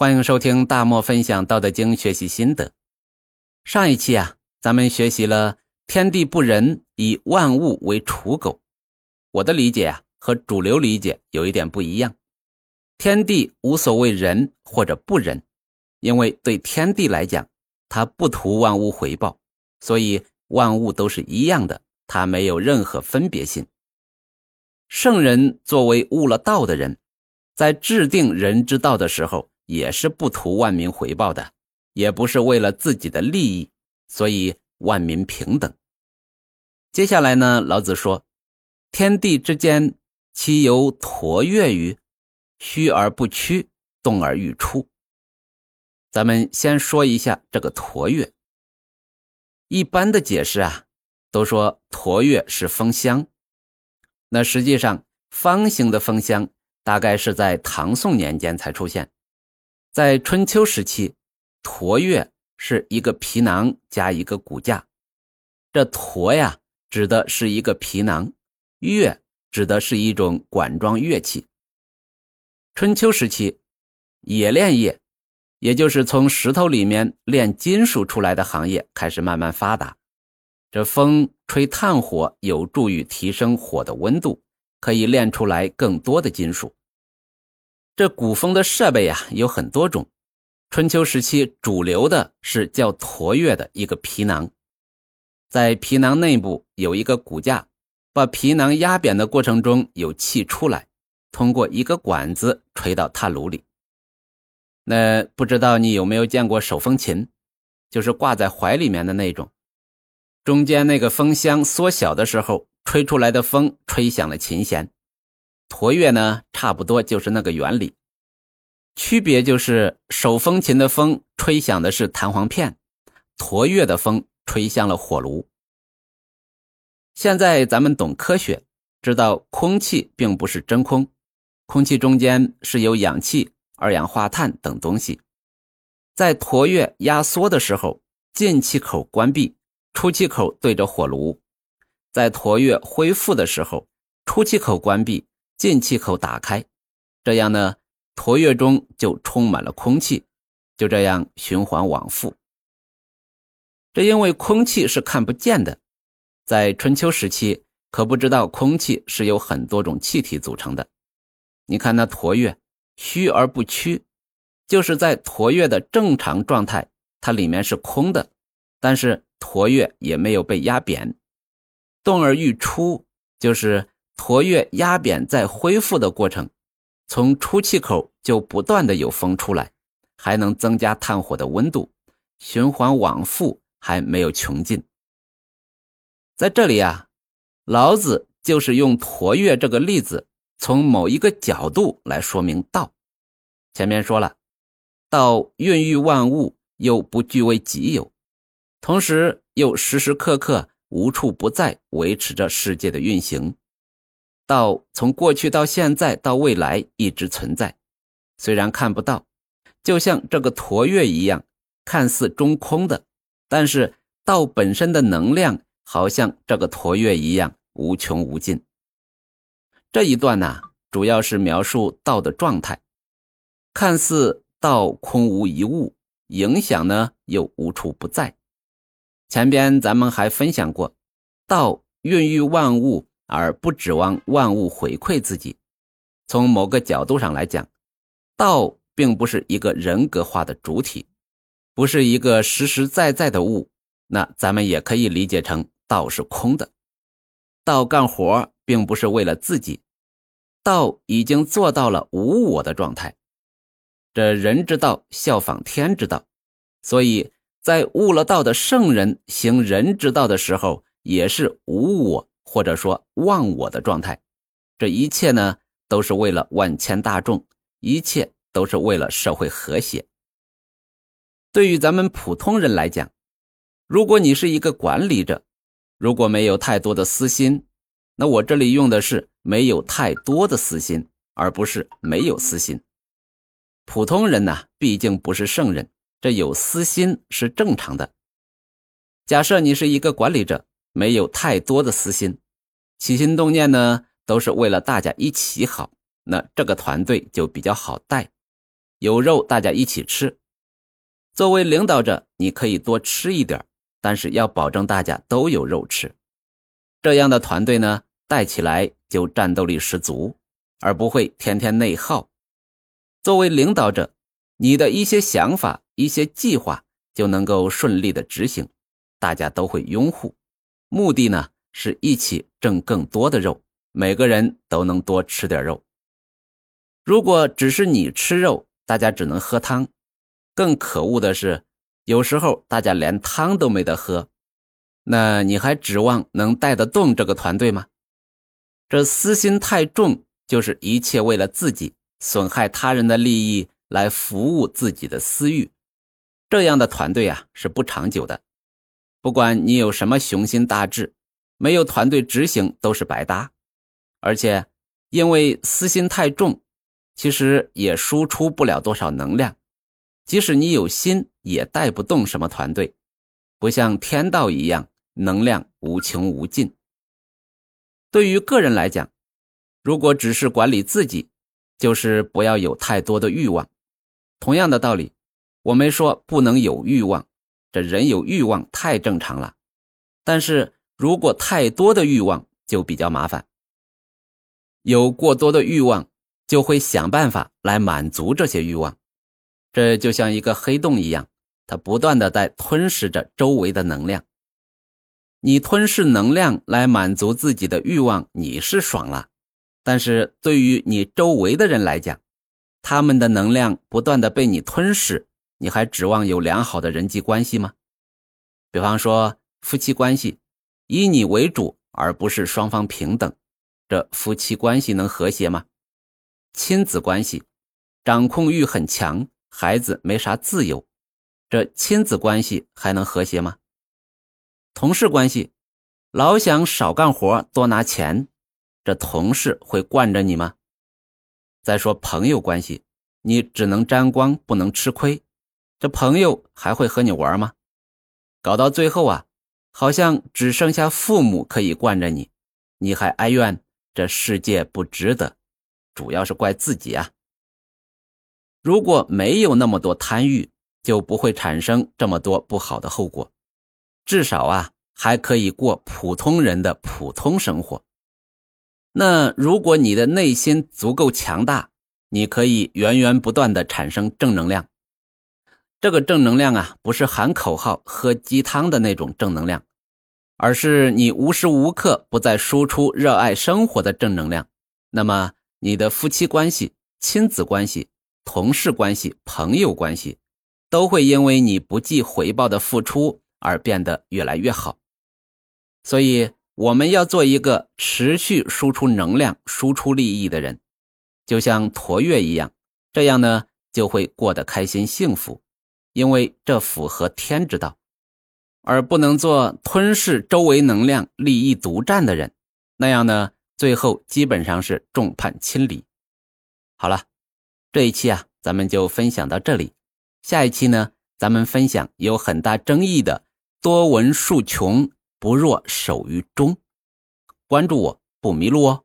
欢迎收听大漠分享《道德经》学习心得。上一期啊，咱们学习了“天地不仁，以万物为刍狗”。我的理解啊，和主流理解有一点不一样。天地无所谓仁或者不仁，因为对天地来讲，它不图万物回报，所以万物都是一样的，它没有任何分别心。圣人作为悟了道的人，在制定人之道的时候。也是不图万民回报的，也不是为了自己的利益，所以万民平等。接下来呢，老子说：“天地之间，其犹橐越于？虚而不屈，动而欲出。”咱们先说一下这个橐越。一般的解释啊，都说橐越是风箱，那实际上方形的风箱大概是在唐宋年间才出现。在春秋时期，驼月是一个皮囊加一个骨架。这驼呀，指的是一个皮囊；乐指的是一种管状乐器。春秋时期，冶炼业，也就是从石头里面炼金属出来的行业开始慢慢发达。这风吹炭火，有助于提升火的温度，可以炼出来更多的金属。这鼓风的设备呀有很多种，春秋时期主流的是叫驼月的一个皮囊，在皮囊内部有一个骨架，把皮囊压扁的过程中有气出来，通过一个管子吹到炭炉里。那不知道你有没有见过手风琴，就是挂在怀里面的那种，中间那个风箱缩小的时候，吹出来的风吹响了琴弦。驼月呢，差不多就是那个原理，区别就是手风琴的风吹响的是弹簧片，驼月的风吹向了火炉。现在咱们懂科学，知道空气并不是真空，空气中间是有氧气、二氧化碳等东西。在驼月压缩的时候，进气口关闭，出气口对着火炉；在驼月恢复的时候，出气口关闭。进气口打开，这样呢，橐越中就充满了空气，就这样循环往复。这因为空气是看不见的，在春秋时期可不知道空气是由很多种气体组成的。你看那橐越虚而不屈，就是在橐越的正常状态，它里面是空的，但是橐越也没有被压扁。动而欲出，就是。驼月压扁在恢复的过程，从出气口就不断的有风出来，还能增加炭火的温度，循环往复还没有穷尽。在这里啊，老子就是用驼月这个例子，从某一个角度来说明道。前面说了，道孕育万物，又不据为己有，同时又时时刻刻无处不在维持着世界的运行。道从过去到现在到未来一直存在，虽然看不到，就像这个驼月一样，看似中空的，但是道本身的能量好像这个驼月一样无穷无尽。这一段呢，主要是描述道的状态，看似道空无一物，影响呢又无处不在。前边咱们还分享过，道孕育万物。而不指望万物回馈自己。从某个角度上来讲，道并不是一个人格化的主体，不是一个实实在在的物。那咱们也可以理解成道是空的。道干活并不是为了自己，道已经做到了无我的状态。这人之道效仿天之道，所以在悟了道的圣人行人之道的时候，也是无我。或者说忘我的状态，这一切呢都是为了万千大众，一切都是为了社会和谐。对于咱们普通人来讲，如果你是一个管理者，如果没有太多的私心，那我这里用的是没有太多的私心，而不是没有私心。普通人呢，毕竟不是圣人，这有私心是正常的。假设你是一个管理者。没有太多的私心，起心动念呢都是为了大家一起好，那这个团队就比较好带。有肉大家一起吃。作为领导者，你可以多吃一点，但是要保证大家都有肉吃。这样的团队呢，带起来就战斗力十足，而不会天天内耗。作为领导者，你的一些想法、一些计划就能够顺利的执行，大家都会拥护。目的呢，是一起挣更多的肉，每个人都能多吃点肉。如果只是你吃肉，大家只能喝汤。更可恶的是，有时候大家连汤都没得喝，那你还指望能带得动这个团队吗？这私心太重，就是一切为了自己。损害他人的利益来服务自己的私欲，这样的团队啊是不长久的。不管你有什么雄心大志，没有团队执行都是白搭。而且因为私心太重，其实也输出不了多少能量。即使你有心，也带不动什么团队，不像天道一样能量无穷无尽。对于个人来讲，如果只是管理自己。就是不要有太多的欲望。同样的道理，我没说不能有欲望，这人有欲望太正常了。但是如果太多的欲望就比较麻烦。有过多的欲望，就会想办法来满足这些欲望。这就像一个黑洞一样，它不断的在吞噬着周围的能量。你吞噬能量来满足自己的欲望，你是爽了。但是对于你周围的人来讲，他们的能量不断的被你吞噬，你还指望有良好的人际关系吗？比方说夫妻关系，以你为主而不是双方平等，这夫妻关系能和谐吗？亲子关系，掌控欲很强，孩子没啥自由，这亲子关系还能和谐吗？同事关系，老想少干活多拿钱。这同事会惯着你吗？再说朋友关系，你只能沾光不能吃亏，这朋友还会和你玩吗？搞到最后啊，好像只剩下父母可以惯着你，你还哀怨这世界不值得，主要是怪自己啊。如果没有那么多贪欲，就不会产生这么多不好的后果，至少啊还可以过普通人的普通生活。那如果你的内心足够强大，你可以源源不断的产生正能量。这个正能量啊，不是喊口号、喝鸡汤的那种正能量，而是你无时无刻不在输出热爱生活的正能量。那么，你的夫妻关系、亲子关系、同事关系、朋友关系，都会因为你不计回报的付出而变得越来越好。所以。我们要做一个持续输出能量、输出利益的人，就像驼月一样，这样呢就会过得开心幸福，因为这符合天之道，而不能做吞噬周围能量、利益独占的人，那样呢最后基本上是众叛亲离。好了，这一期啊咱们就分享到这里，下一期呢咱们分享有很大争议的多闻数穷。不若守于中，关注我不迷路哦。